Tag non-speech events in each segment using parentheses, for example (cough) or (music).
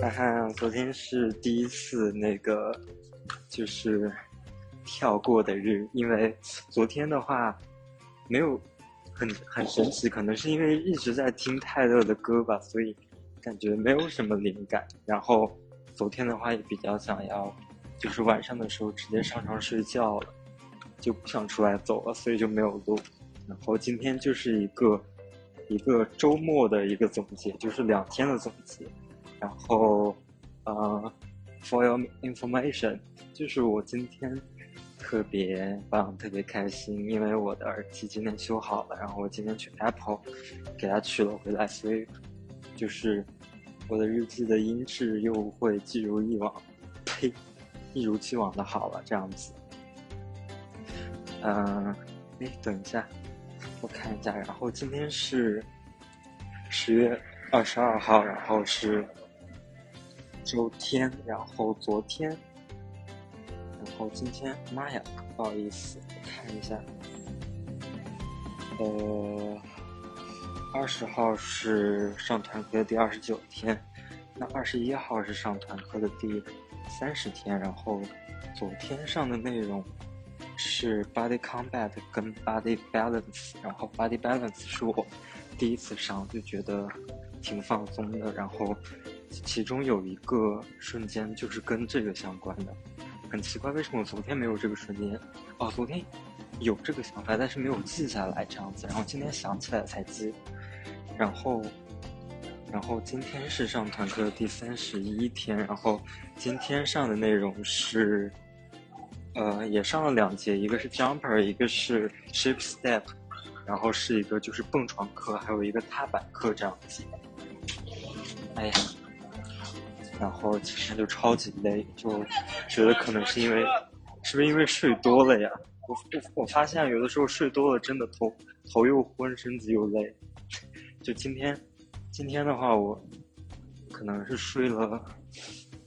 哈哈，昨天是第一次那个，就是跳过的日，因为昨天的话没有很很神奇，可能是因为一直在听泰勒的歌吧，所以感觉没有什么灵感。然后昨天的话也比较想要，就是晚上的时候直接上床睡觉了，就不想出来走了，所以就没有录。然后今天就是一个一个周末的一个总结，就是两天的总结。然后，呃，for your information，就是我今天特别棒，特别开心，因为我的耳机今天修好了，然后我今天去 Apple 给它取了回来，所以就是我的日记的音质又会一如以往，呸，一如既往的好了，这样子。嗯，哎，等一下，我看一下，然后今天是十月二十二号，然后是。周天，然后昨天，然后今天，妈呀，不好意思，我看一下，呃，二十号是上团课的第二十九天，那二十一号是上团课的第三十天，然后昨天上的内容是 body combat 跟 body balance，然后 body balance 是我第一次上，就觉得挺放松的，然后。其中有一个瞬间就是跟这个相关的，很奇怪，为什么我昨天没有这个瞬间？哦，昨天有这个想法，但是没有记下来这样子，然后今天想起来才记。然后，然后今天是上团课的第三十一天，然后今天上的内容是，呃，也上了两节，一个是 jumper，一个是 ship step，然后是一个就是蹦床课，还有一个踏板课这样子。哎呀。然后今天就超级累，就觉得可能是因为，是不是因为睡多了呀？我我我发现有的时候睡多了，真的头头又昏，身子又累。就今天，今天的话，我可能是睡了。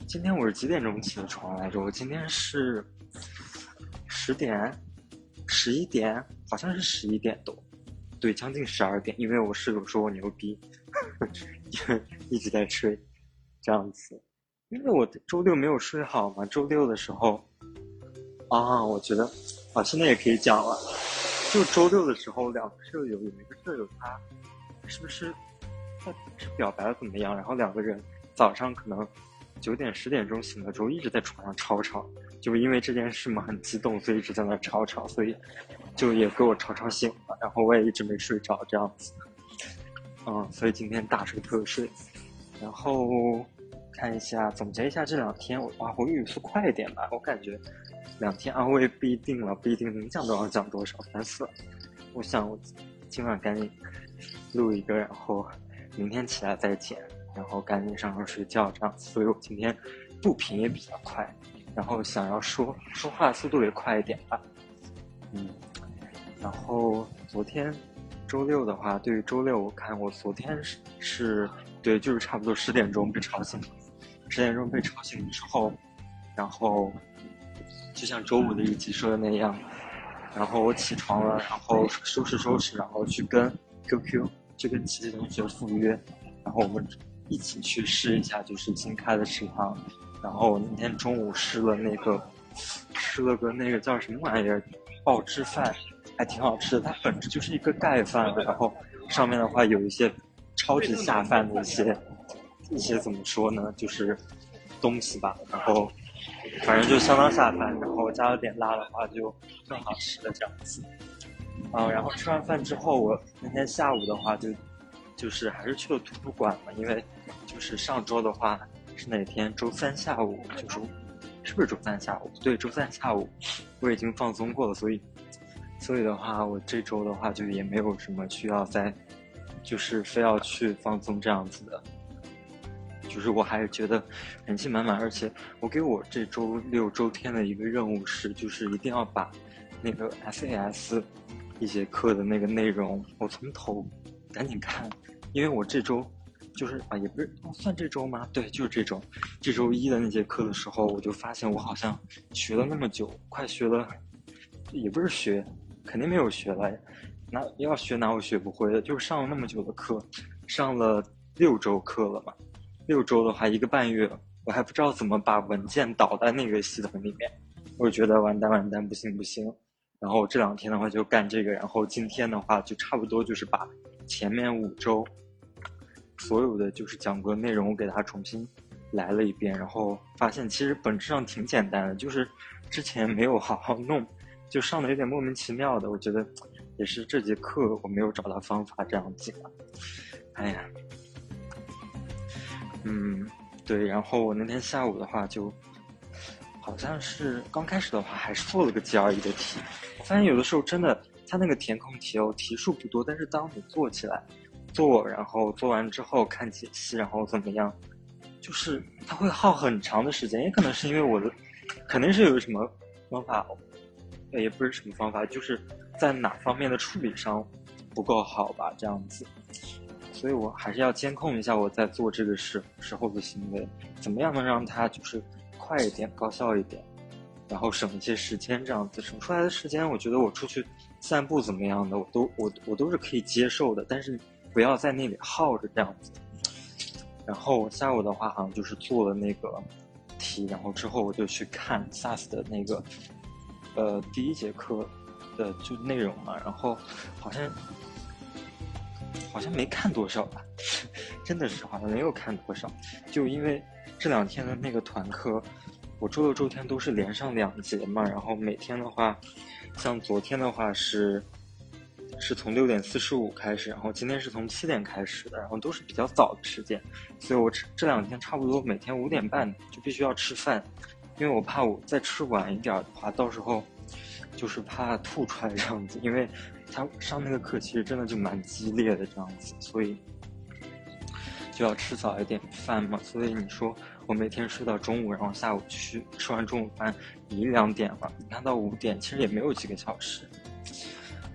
今天我是几点钟起的床来着？我今天是十点、十一点，好像是十一点多，对，将近十二点。因为我室友说我牛逼，(laughs) 一直在睡。这样子，因为我周六没有睡好嘛。周六的时候，啊，我觉得，啊，现在也可以讲了。就周六的时候，两个舍友有一个舍友他，是不是，他是表白了怎么样？然后两个人早上可能九点十点钟醒了之后，一直在床上吵吵，就因为这件事嘛，很激动，所以一直在那吵吵，所以就也给我吵吵醒了。然后我也一直没睡着，这样子。嗯，所以今天大睡特睡。然后看一下，总结一下这两天，我哇，我语速快一点吧。我感觉两天安慰不一定了，不一定能讲多少讲多少，烦死了。我想我今晚赶紧录一个，然后明天起来再剪，然后赶紧上床睡觉，这样。所以我今天步频也比较快，然后想要说说话速度也快一点吧。嗯，然后昨天周六的话，对于周六，我看我昨天是是。对，就是差不多十点钟被吵醒，十点钟被吵醒之后，然后就像周五的日记说的那样，然后我起床了，然后收拾收拾，然后去跟 QQ 去跟琪琪同学赴约，然后我们一起去试一下就是新开的食堂，然后那天中午试了那个吃了个那个叫什么玩意儿爆汁饭，还挺好吃的，它本质就是一个盖饭，然后上面的话有一些。超级下饭的一些一些怎么说呢，就是东西吧，然后反正就相当下饭，然后加了点辣的话就更好吃的这样子。啊，然后吃完饭之后，我那天下午的话就就是还是去了图书馆嘛，因为就是上周的话是哪天？周三下午，就是是不是周三下午？对，周三下午我已经放松过了，所以所以的话，我这周的话就也没有什么需要再。就是非要去放松这样子的，就是我还是觉得人气满满，而且我给我这周六周天的一个任务是，就是一定要把那个 SAS 一节课的那个内容，我从头赶紧看，因为我这周就是啊，也不是算这周吗？对，就是这周，这周一的那节课的时候，我就发现我好像学了那么久，快学了，也不是学，肯定没有学了。那要学哪我学不会的，就是上了那么久的课，上了六周课了嘛，六周的话，一个半月，我还不知道怎么把文件导在那个系统里面，我觉得完蛋完蛋，不行不行。然后这两天的话就干这个，然后今天的话就差不多就是把前面五周所有的就是讲过的内容我给它重新来了一遍，然后发现其实本质上挺简单的，就是之前没有好好弄，就上的有点莫名其妙的，我觉得。也是这节课我没有找到方法这样子的，哎呀，嗯，对，然后我那天下午的话就，好像是刚开始的话还是做了个 GRE 的题，发现有的时候真的，它那个填空题哦，题数不多，但是当你做起来，做然后做完之后看解析，然后怎么样，就是它会耗很长的时间，也可能是因为我的，肯定是有什么方法，也不是什么方法，就是。在哪方面的处理上不够好吧？这样子，所以我还是要监控一下我在做这个时时候的行为，怎么样能让它就是快一点、高效一点，然后省一些时间。这样子省出来的时间，我觉得我出去散步怎么样的，我都我我都是可以接受的。但是不要在那里耗着这样子。然后下午的话，好像就是做了那个题，然后之后我就去看 SAS 的那个呃第一节课。的就内容嘛，然后好像好像没看多少吧，(laughs) 真的是好像没有看多少，就因为这两天的那个团课，我周六周天都是连上两节嘛，然后每天的话，像昨天的话是是从六点四十五开始，然后今天是从七点开始的，然后都是比较早的时间，所以我这这两天差不多每天五点半就必须要吃饭，因为我怕我再吃晚一点的话，到时候。就是怕吐出来这样子，因为他上那个课其实真的就蛮激烈的这样子，所以就要吃早一点饭嘛。所以你说我每天睡到中午，然后下午去吃完中午饭一两点了，你看到五点其实也没有几个小时。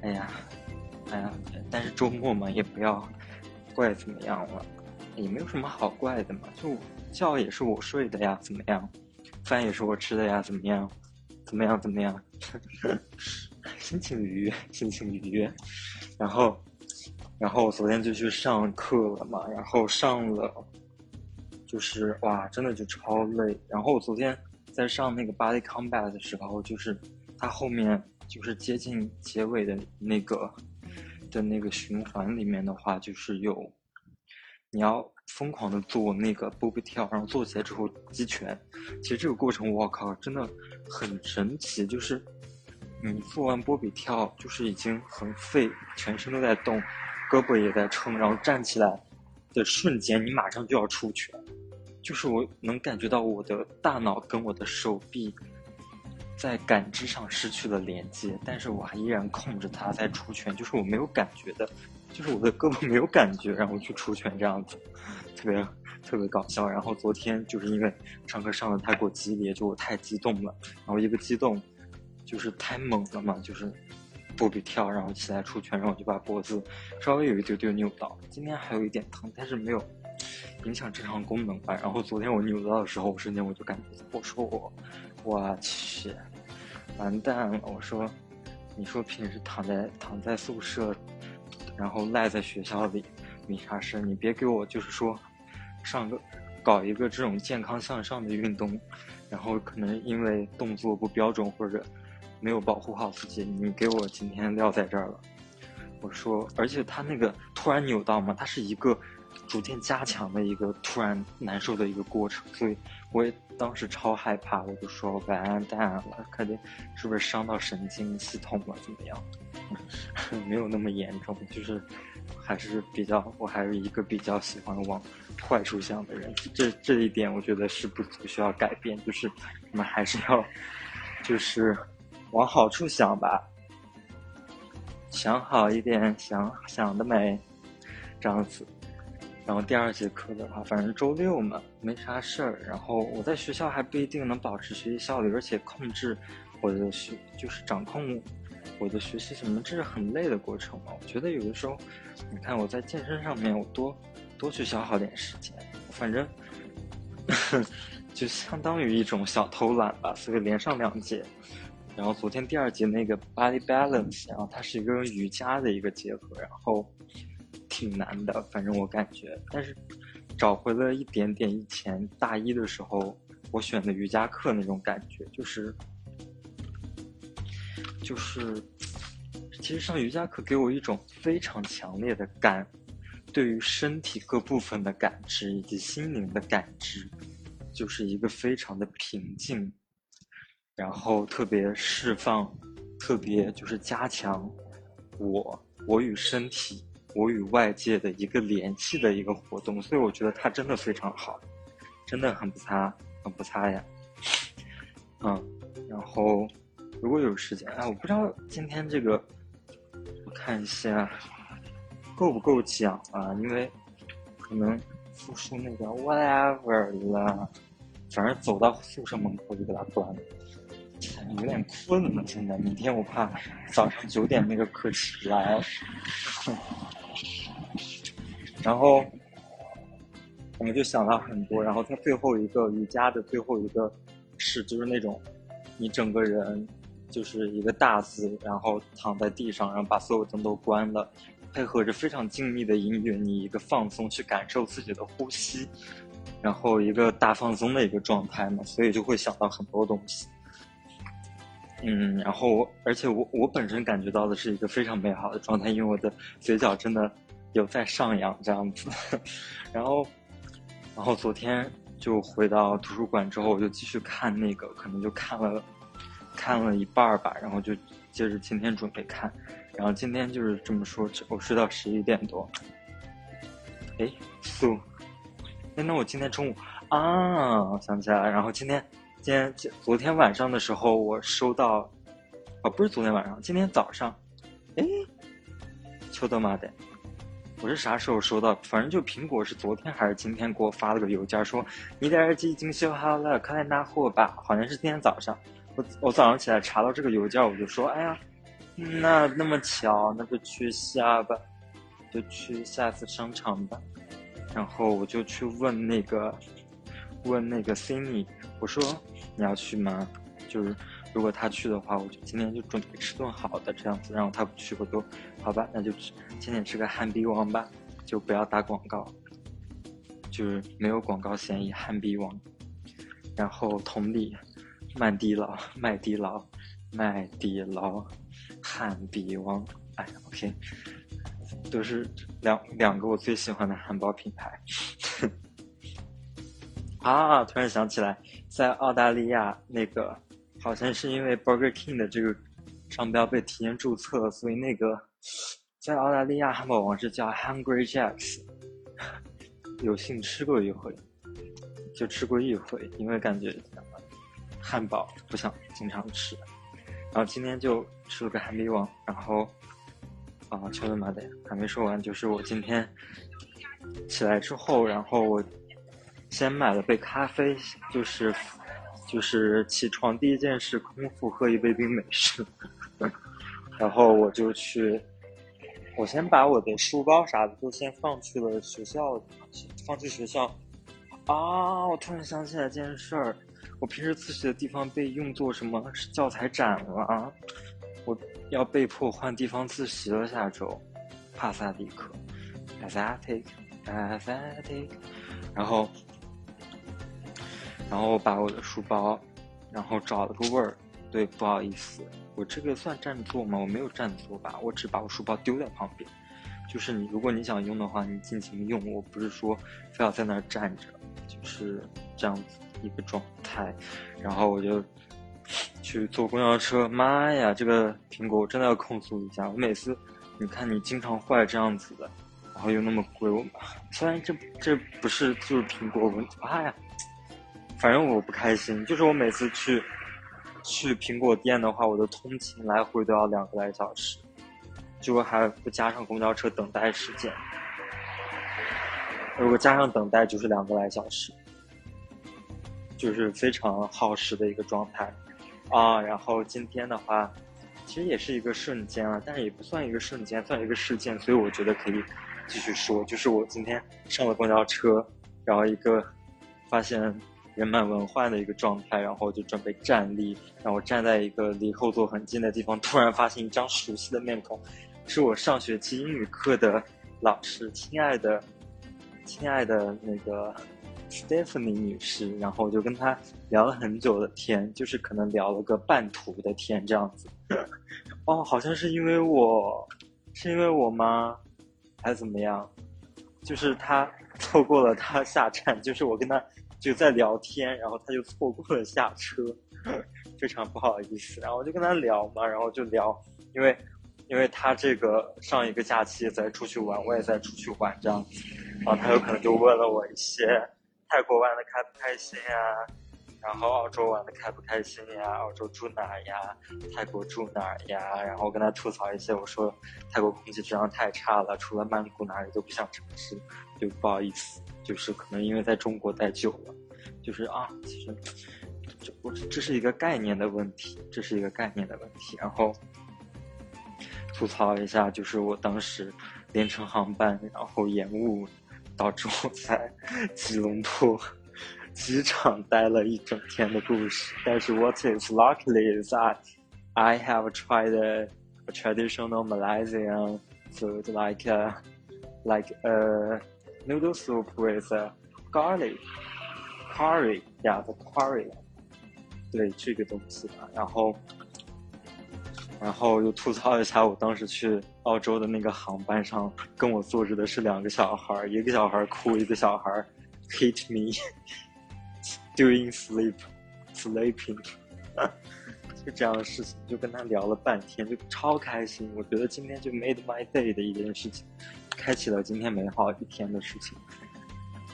哎呀，哎呀，但是周末嘛也不要怪怎么样了，也没有什么好怪的嘛，就觉也是我睡的呀，怎么样？饭也是我吃的呀，怎么样？怎么样？怎么样？(laughs) 心情愉悦，心情愉悦。然后，然后我昨天就去上课了嘛。然后上了，就是哇，真的就超累。然后我昨天在上那个 Body Combat 的时候，就是它后面就是接近结尾的那个的那个循环里面的话，就是有你要。疯狂的做那个波比跳，然后做起来之后击拳，其实这个过程我靠真的很神奇，就是你做完波比跳，就是已经很废，全身都在动，胳膊也在撑，然后站起来的瞬间，你马上就要出拳，就是我能感觉到我的大脑跟我的手臂在感知上失去了连接，但是我还依然控制它在出拳，就是我没有感觉的。就是我的胳膊没有感觉，然后去出拳这样子，特别特别搞笑。然后昨天就是因为上课上的太过激烈，就我太激动了，然后一个激动就是太猛了嘛，就是波比跳，然后起来出拳，然后就把脖子稍微有一丢丢扭到。今天还有一点疼，但是没有影响正常功能吧。然后昨天我扭到的时候，我瞬间我就感觉，我说我我去完蛋了，我说你说平时躺在躺在宿舍。然后赖在学校里，没啥事。你别给我就是说，上个搞一个这种健康向上的运动，然后可能因为动作不标准或者没有保护好自己，你给我今天撂在这儿了。我说，而且他那个突然扭到嘛，他是一个逐渐加强的一个突然难受的一个过程，所以我也当时超害怕，我就说完蛋了，肯定是不是伤到神经系统了，怎么样？(laughs) 没有那么严重，就是还是比较，我还是一个比较喜欢往坏处想的人。这这一点我觉得是不不需要改变，就是我们还是要就是往好处想吧，想好一点，想想的美，这样子。然后第二节课的话，反正周六嘛，没啥事儿。然后我在学校还不一定能保持学习效率，而且控制我的学，就是掌控。我的学习什么，这是很累的过程嘛？我觉得有的时候，你看我在健身上面，我多多去消耗点时间，反正 (laughs) 就相当于一种小偷懒吧。所以连上两节，然后昨天第二节那个 body balance，然后它是一个瑜伽的一个结合，然后挺难的，反正我感觉。但是找回了一点点以前大一的时候我选的瑜伽课那种感觉，就是就是，其实上瑜伽课给我一种非常强烈的感，对于身体各部分的感知以及心灵的感知，就是一个非常的平静，然后特别释放，特别就是加强我我与身体。我与外界的一个联系的一个活动，所以我觉得它真的非常好，真的很不差，很不差呀。嗯，然后如果有时间，哎，我不知道今天这个，我看一下够不够讲啊？因为可能复述那个 whatever 了，反正走到宿舍门口就给它关了，有点困了。现在明天我怕早上九点那个课起不来。然后，我们就想到很多。然后他最后一个瑜伽的最后一个是，就是那种你整个人就是一个大字，然后躺在地上，然后把所有灯都关了，配合着非常静谧的音乐，你一个放松去感受自己的呼吸，然后一个大放松的一个状态嘛，所以就会想到很多东西。嗯，然后而且我我本身感觉到的是一个非常美好的状态，因为我的嘴角真的。有在上扬这样子，然后，然后昨天就回到图书馆之后，我就继续看那个，可能就看了，看了一半儿吧，然后就接着今天准备看，然后今天就是这么说，我睡到十一点多，哎，素，哎，那我今天中午啊，我想起来了，然后今天，今天昨天晚上的时候，我收到，哦，不是昨天晚上，今天早上，哎，秋的妈的。我是啥时候收到？反正就苹果是昨天还是今天给我发了个邮件，说你的耳机已经修好了，快来拿货吧。好像是今天早上，我我早上起来查到这个邮件，我就说，哎呀，那那么巧，那就去下吧，就去下次商场吧。然后我就去问那个，问那个 Cindy，我说你要去吗？就是。如果他去的话，我就今天就准备吃顿好的，这样子。然后他不去，我就好吧，那就去今天吃个汉逼王吧，就不要打广告，就是没有广告嫌疑，汉逼王。然后同理，麦迪劳、麦迪劳、麦迪劳、汉逼王，哎，OK，都是两两个我最喜欢的汉堡品牌。(laughs) 啊，突然想起来，在澳大利亚那个。好像是因为 Burger King 的这个商标被提前注册，所以那个在澳大利亚汉堡王是叫 Hungry Jacks。有幸吃过一回，就吃过一回，因为感觉汉堡不想经常吃。然后今天就吃了个汉堡王，然后啊，秋的妈的还没说完，就是我今天起来之后，然后我先买了杯咖啡，就是。就是起床第一件事，空腹喝一杯冰美式，(laughs) 然后我就去，我先把我的书包啥的都先放去了学校，放去学校。啊，我突然想起来一件事儿，我平时自习的地方被用作什么教材展了啊，我要被迫换地方自习了。下周，帕萨迪克，pathetic，pathetic，然后。然后我把我的书包，然后找了个位儿。对，不好意思，我这个算占座吗？我没有占座吧，我只把我书包丢在旁边。就是你，如果你想用的话，你尽情用。我不是说非要在那儿站着，就是这样子一个状态。然后我就去坐公交车。妈呀，这个苹果我真的要控诉一下。我每次，你看你经常坏这样子的，然后又那么贵。我虽然这这不是就是苹果我，妈呀！反正我不开心，就是我每次去去苹果店的话，我的通勤来回都要两个来小时，就还不加上公交车等待时间。如果加上等待，就是两个来小时，就是非常耗时的一个状态啊。然后今天的话，其实也是一个瞬间了，但是也不算一个瞬间，算一个事件，所以我觉得可以继续说。就是我今天上了公交车，然后一个发现。人满为患的一个状态，然后就准备站立，然后站在一个离后座很近的地方，突然发现一张熟悉的面孔，是我上学期英语课的老师，亲爱的亲爱的那个 Stephanie 女士，然后我就跟她聊了很久的天，就是可能聊了个半途的天这样子。(laughs) 哦，好像是因为我，是因为我吗？还是怎么样？就是她错过了她下站，就是我跟她就在聊天，然后他就错过了下车，(laughs) 非常不好意思。然后我就跟他聊嘛，然后就聊，因为。因为他这个上一个假期在出去玩，我也在出去玩这样子，然后他有可能就问了我一些泰国玩的开不开心呀，然后澳洲玩的开不开心呀，澳洲住哪呀，泰国住哪呀，然后跟他吐槽一些，我说泰国空气质量太差了，除了曼谷哪里都不想尝试，就不好意思，就是可能因为在中国待久了，就是啊，其实这不这是一个概念的问题，这是一个概念的问题，然后。吐槽一下，就是我当时连乘航班，然后延误，导致我在吉隆坡机场待了一整天的故事。但是 what is luckily is that I have tried a, a traditional Malaysian food like a, like a noodle soup with a garlic. Curry, yeah, the curry，对这个东西吧，然后。然后又吐槽一下，我当时去澳洲的那个航班上，跟我坐着的是两个小孩一个小孩哭，一个小孩 hit me (laughs) doing sleep sleeping，(laughs) 就这样的事情，就跟他聊了半天，就超开心。我觉得今天就 made my day 的一件事情，开启了今天美好一天的事情。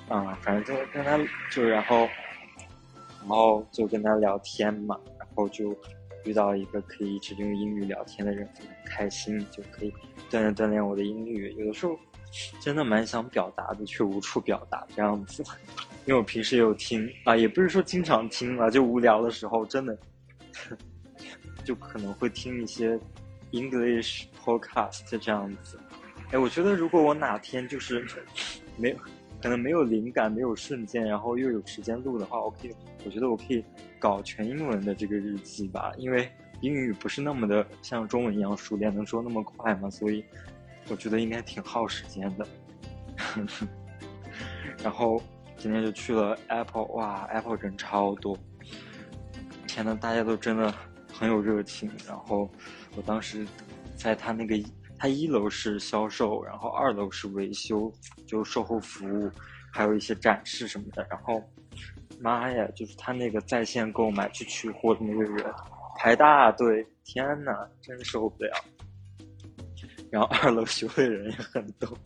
啊，反正就跟他就然后，然后就跟他聊天嘛，然后就。遇到一个可以一直用英语聊天的人，很开心，就可以锻炼锻炼我的英语。有的时候真的蛮想表达的，却无处表达这样子。因为我平时有听啊，也不是说经常听啊，就无聊的时候，真的就可能会听一些 English podcast 这样子。哎，我觉得如果我哪天就是没有。可能没有灵感，没有瞬间，然后又有时间录的话，我可以，我觉得我可以搞全英文的这个日记吧，因为英语不是那么的像中文一样熟练，能说那么快嘛，所以我觉得应该挺耗时间的。(laughs) 然后今天就去了 Apple，哇，Apple 人超多，天呐，大家都真的很有热情。然后我当时在他那个。它一楼是销售，然后二楼是维修，就售后服务，还有一些展示什么的。然后，妈呀，就是他那个在线购买去取货的那个人排大队，天呐，真受不了。然后二楼修的人也很多，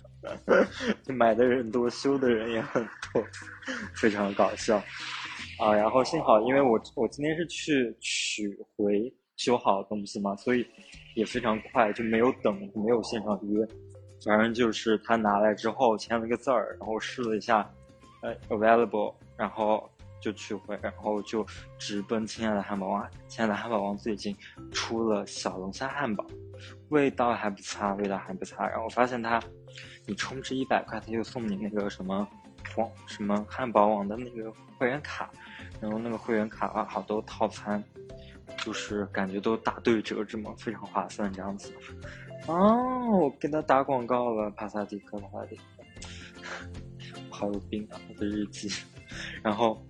(laughs) 就买的人多，修的人也很多，非常搞笑啊。然后幸好，因为我我今天是去取回修好的东西嘛，所以。也非常快，就没有等，没有现场约，反正就是他拿来之后签了个字儿，然后试了一下，呃，available，然后就取回，然后就直奔亲爱的汉堡王。亲爱的汉堡王最近出了小龙虾汉堡，味道还不差，味道还不差。然后我发现他，你充值一百块，他就送你那个什么黄什么汉堡王的那个会员卡，然后那个会员卡啊，好多套餐。就是感觉都打对折，这么非常划算这样子。哦，我给他打广告了，帕萨迪克，帕萨迪克，(laughs) 好有病啊！我的日记。(laughs) 然后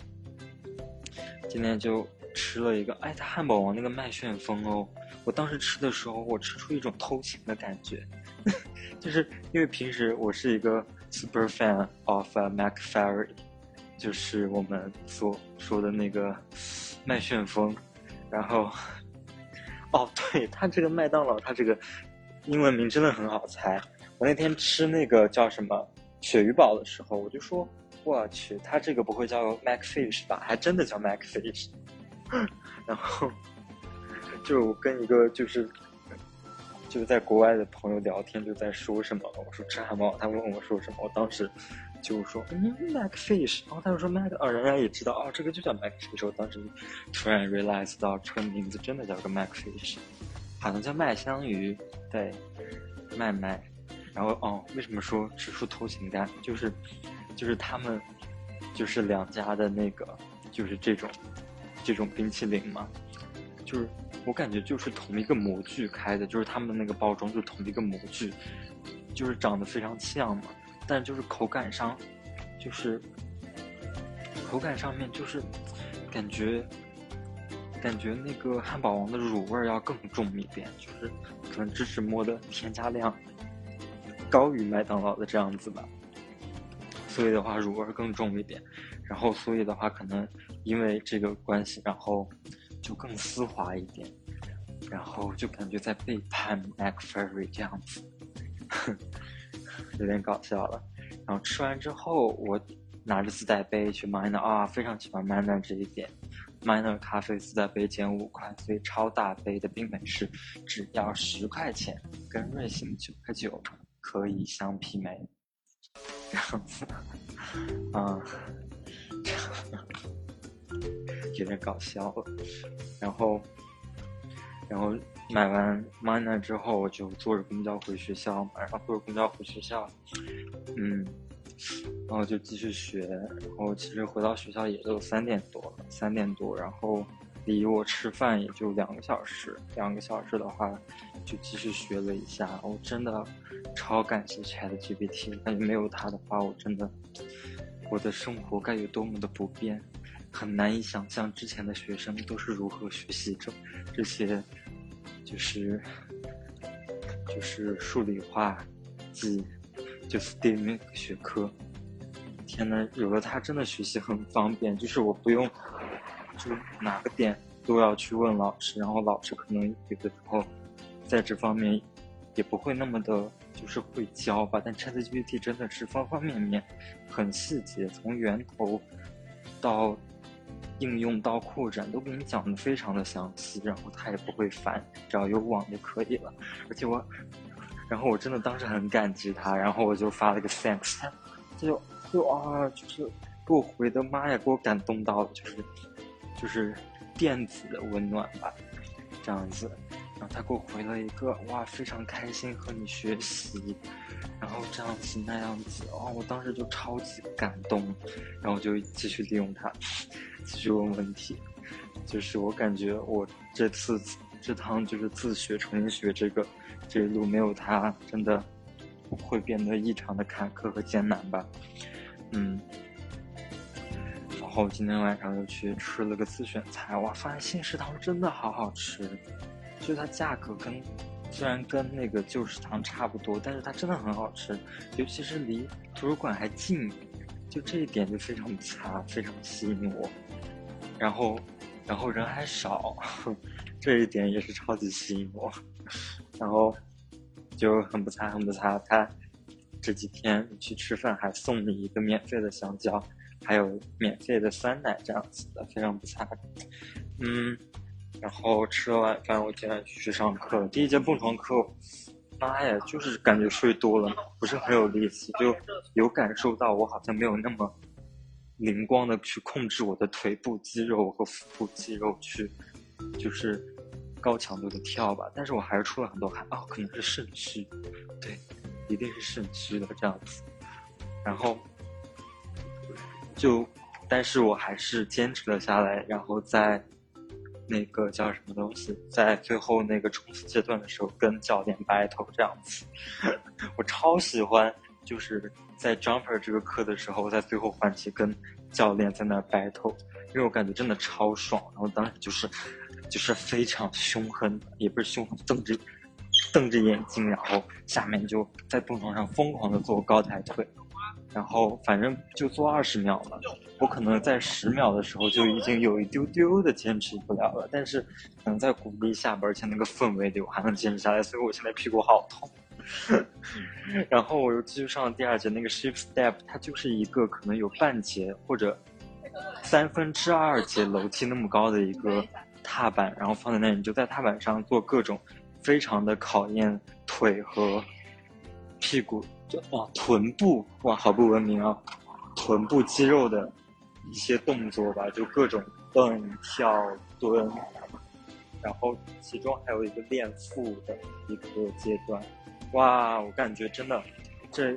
今天就吃了一个，哎，他汉堡王那个麦旋风哦。我当时吃的时候，我吃出一种偷情的感觉，(laughs) 就是因为平时我是一个 super fan of Mac Ferry，就是我们所说的那个麦旋风。然后，哦，对，它这个麦当劳，它这个英文名真的很好猜。我那天吃那个叫什么鳕鱼堡的时候，我就说，我去，它这个不会叫 Macfish 吧？还真的叫 Macfish。(laughs) 然后，就跟一个就是就是在国外的朋友聊天，就在说什么，我说吃汉堡，他问我说什么，我当时。就说嗯，Macfish，然后他又说 Mac，哦，人家也知道，哦，这个就叫 Macfish。我当时突然 realize 到这个名字真的叫个 Macfish，好像叫麦香鱼，对，麦麦。然后哦，为什么说指出偷情感？就是，就是他们，就是两家的那个，就是这种，这种冰淇淋嘛，就是我感觉就是同一个模具开的，就是他们的那个包装就同一个模具，就是长得非常像嘛。但就是口感上就是口感上面就是感觉感觉那个汉堡王的乳味要更重一点，就是可能芝士摸的添加量高于麦当劳的这样子吧，所以的话乳味更重一点，然后所以的话可能因为这个关系，然后就更丝滑一点，然后就感觉在背叛 McFlurry 这样子，(laughs) 有点搞笑了。然后吃完之后，我拿着自带杯去 Miner 啊，非常喜欢 Miner 这一点。Miner 咖啡自带杯减五块，所以超大杯的冰美式只要十块钱，跟瑞幸九块九可以相媲美。这样子，啊，(laughs) 有点搞笑了。然后，然后买完 mana 之后，我就坐着公交回学校，然后坐着公交回学校。嗯，然后就继续学，然后其实回到学校也就三点多了，三点多，然后离我吃饭也就两个小时，两个小时的话就继续学了一下。我真的超感谢 ChatGPT，感觉没有它的话，我真的我的生活该有多么的不便，很难以想象之前的学生都是如何学习这这些，就是就是数理化及。就 STEAM 学科，天呐，有了它真的学习很方便，就是我不用，就哪个点都要去问老师，然后老师可能有的时候在这方面也不会那么的，就是会教吧。但 ChatGPT 真的是方方面面很细节，从源头到应用到扩展都给你讲的非常的详细，然后他也不会烦，只要有网就可以了。而且我。然后我真的当时很感激他，然后我就发了个 thanks，他就就啊，就是给我回的，妈呀，给我感动到了，就是就是电子的温暖吧，这样子。然后他给我回了一个哇，非常开心和你学习，然后这样子那样子，哦，我当时就超级感动，然后就继续利用它，继续问问题，就是我感觉我这次这趟就是自学重新学这个。这一路没有他，真的会变得异常的坎坷和艰难吧？嗯。然后今天晚上又去吃了个自选菜，哇，发现新食堂真的好好吃，就它价格跟虽然跟那个旧食堂差不多，但是它真的很好吃，尤其是离图书馆还近，就这一点就非常差，非常吸引我。然后，然后人还少，(laughs) 这一点也是超级吸引我。然后就很不差，很不差。他这几天去吃饭还送你一个免费的香蕉，还有免费的酸奶这样子的，非常不差。嗯，然后吃了晚饭，我今天去上课了。第一节蹦床课，妈呀，就是感觉睡多了，不是很有力气，就有感受到我好像没有那么灵光的去控制我的腿部肌肉和腹部肌肉去，就是。高强度的跳吧，但是我还是出了很多汗哦，可能是肾虚，对，一定是肾虚的这样子。然后就，但是我还是坚持了下来，然后在那个叫什么东西，在最后那个冲刺阶段的时候跟教练 battle 这样子。(laughs) 我超喜欢，就是在 jumper 这个课的时候，在最后环节跟教练在那 battle，因为我感觉真的超爽。然后当时就是。就是非常凶狠，也不是凶狠，瞪着瞪着眼睛，然后下面就在蹦床上疯狂的做高抬腿，然后反正就做二十秒了。我可能在十秒的时候就已经有一丢丢的坚持不了了，但是可能在鼓励下边，而且那个氛围里我还能坚持下来，所以我现在屁股好痛。(laughs) 然后我又继续上了第二节那个 shift step，它就是一个可能有半节或者三分之二节楼梯那么高的一个。踏板，然后放在那里，你就在踏板上做各种非常的考验腿和屁股，就哇臀部哇好不文明啊，臀部肌肉的一些动作吧，就各种蹦跳蹲，然后其中还有一个练腹的一个阶段，哇，我感觉真的这。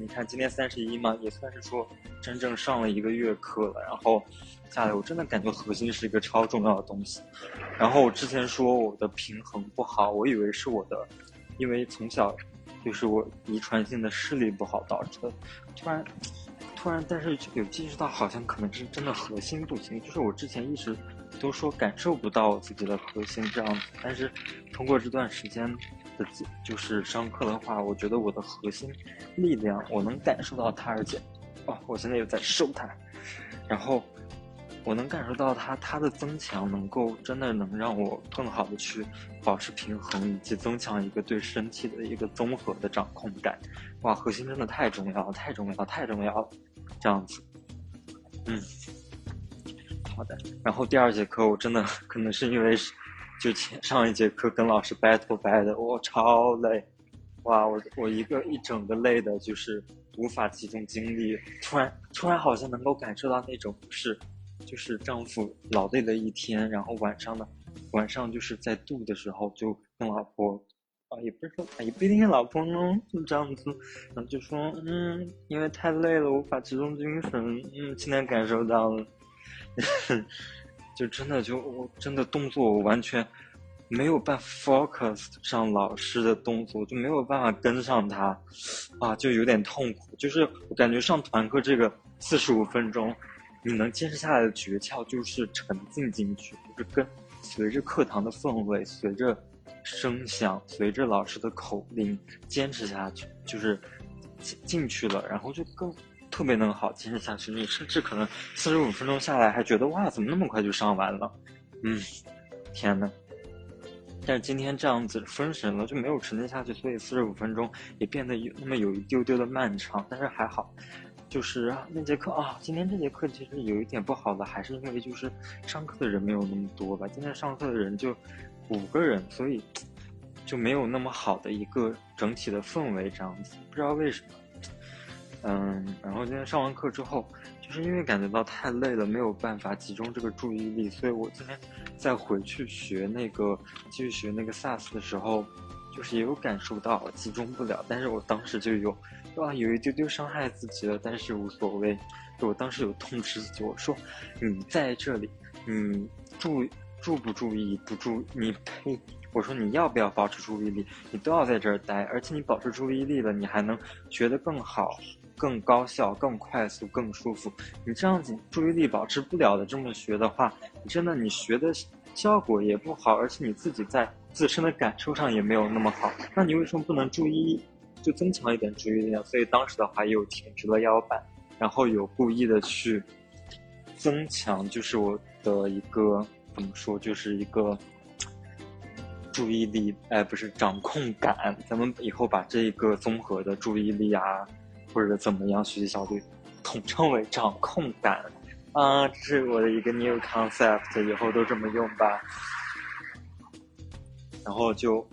你看，今天三十一嘛，也算是说真正上了一个月课了。然后下来，我真的感觉核心是一个超重要的东西。然后我之前说我的平衡不好，我以为是我的，因为从小就是我遗传性的视力不好导致的。突然，突然，但是有意识到，好像可能是真的核心不行。就是我之前一直都说感受不到自己的核心这样子，但是通过这段时间的就是上课的话，我觉得我的核心力量我能感受到它，而且哦，我现在又在收它，然后我能感受到它它的增强，能够真的能让我更好的去保持平衡，以及增强一个对身体的一个综合的掌控感。哇，核心真的太重要，太重要，太重要了。这样子，嗯，好的。然后第二节课我真的可能是因为就前上一节课跟老师 battle 掰的，我超累，哇，我我一个一整个累的，就是无法集中精力。突然突然好像能够感受到那种是，就是丈夫劳累了一天，然后晚上呢，晚上就是在度的时候就跟老婆。啊，也不是说，也不一定是老公哦，就这样子，然后就说，嗯，因为太累了，无法集中精神，嗯，今天感受到了，(laughs) 就真的就我真的动作我完全没有办法 focus 上老师的动作，就没有办法跟上他，啊，就有点痛苦。就是我感觉上团课这个四十五分钟，你能坚持下来的诀窍就是沉浸进去，就是跟随着课堂的氛围，随着。声响随着老师的口令坚持下去，就是进去了，然后就更特别能好坚持下去。你甚至可能四十五分钟下来还觉得哇，怎么那么快就上完了？嗯，天呐。但是今天这样子分神了，就没有沉浸下去，所以四十五分钟也变得有那么有一丢丢的漫长。但是还好，就是那节课啊，今天这节课其实有一点不好的，还是因为就是上课的人没有那么多吧。今天上课的人就。五个人，所以就没有那么好的一个整体的氛围这样子，不知道为什么。嗯，然后今天上完课之后，就是因为感觉到太累了，没有办法集中这个注意力，所以我今天再回去学那个继续学那个萨斯的时候，就是也有感受到集中不了，但是我当时就有哇有一丢丢伤害自己了，但是无所谓，就我当时有通知自己，我说你在这里，你注。注不注意？不注你呸！我说你要不要保持注意力？你都要在这儿待，而且你保持注意力了，你还能学得更好、更高效、更快速、更舒服。你这样子注意力保持不了的这么学的话，你真的你学的效果也不好，而且你自己在自身的感受上也没有那么好。那你为什么不能注意，就增强一点注意力呢？所以当时的话又挺直了腰板，然后有故意的去增强，就是我的一个。怎么说，就是一个注意力，哎，不是掌控感。咱们以后把这个综合的注意力啊，或者怎么样学习效率，统称为掌控感啊。这是我的一个 new concept，以后都这么用吧。然后就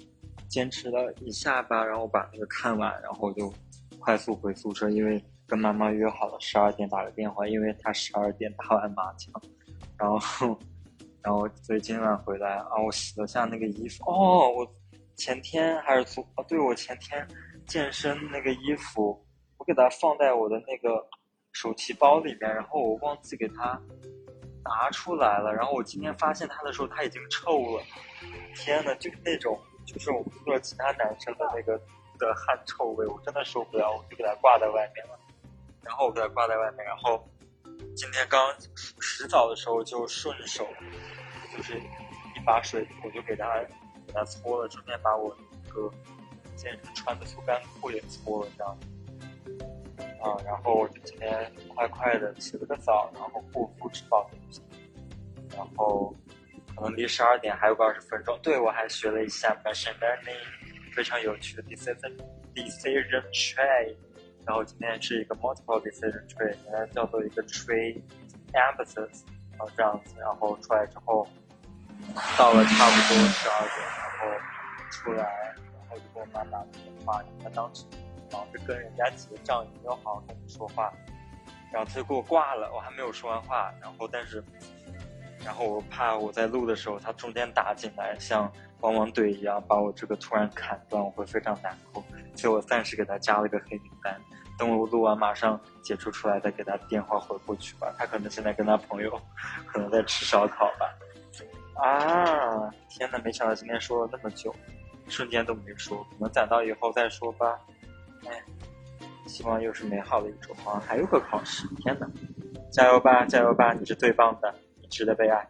坚持了一下吧，然后把那个看完，然后就快速回宿舍，因为跟妈妈约好了十二点打个电话，因为她十二点打完麻将，然后。然后所以今晚回来啊，我洗了下那个衣服哦，我前天还是昨哦，对我前天健身那个衣服，我给它放在我的那个手提包里面，然后我忘记给它拿出来了。然后我今天发现它的时候，它已经臭了。天呐，就是那种就是我们宿舍其他男生的那个的汗臭味，我真的受不了，我就给它挂在外面了。然后我给它挂在外面，然后今天刚洗澡的时候就顺手。就是一把水，我就给它给它搓了，顺便把我那个健身穿的速干裤也搓了，这样。啊，然后我就今天快快的洗了个澡，然后护肤吃饱东西，然后可能离十二点还有个二十分钟。对，我还学了一下 machine learning，非常有趣的 decision decision tree。然后今天是一个 multiple decision tree，原来叫做一个 tree emphasis，然后这样子，然后出来之后。到了差不多十二点，然后出来，然后就跟我妈打电话。她当时忙着跟人家结账，也没有好好跟我说话，然后他就给我挂了。我还没有说完话，然后但是，然后我怕我在录的时候他中间打进来，像汪汪队一样把我这个突然砍断，我会非常难过。所以我暂时给他加了一个黑名单，等我录完马上解除出来再给他电话回过去吧。他可能现在跟他朋友可能在吃烧烤吧。啊！天呐，没想到今天说了那么久，瞬间都没说，可能攒到以后再说吧。哎，希望又是美好的一周啊！还有个考试，天哪！加油吧，加油吧！你是最棒的，你值得被爱。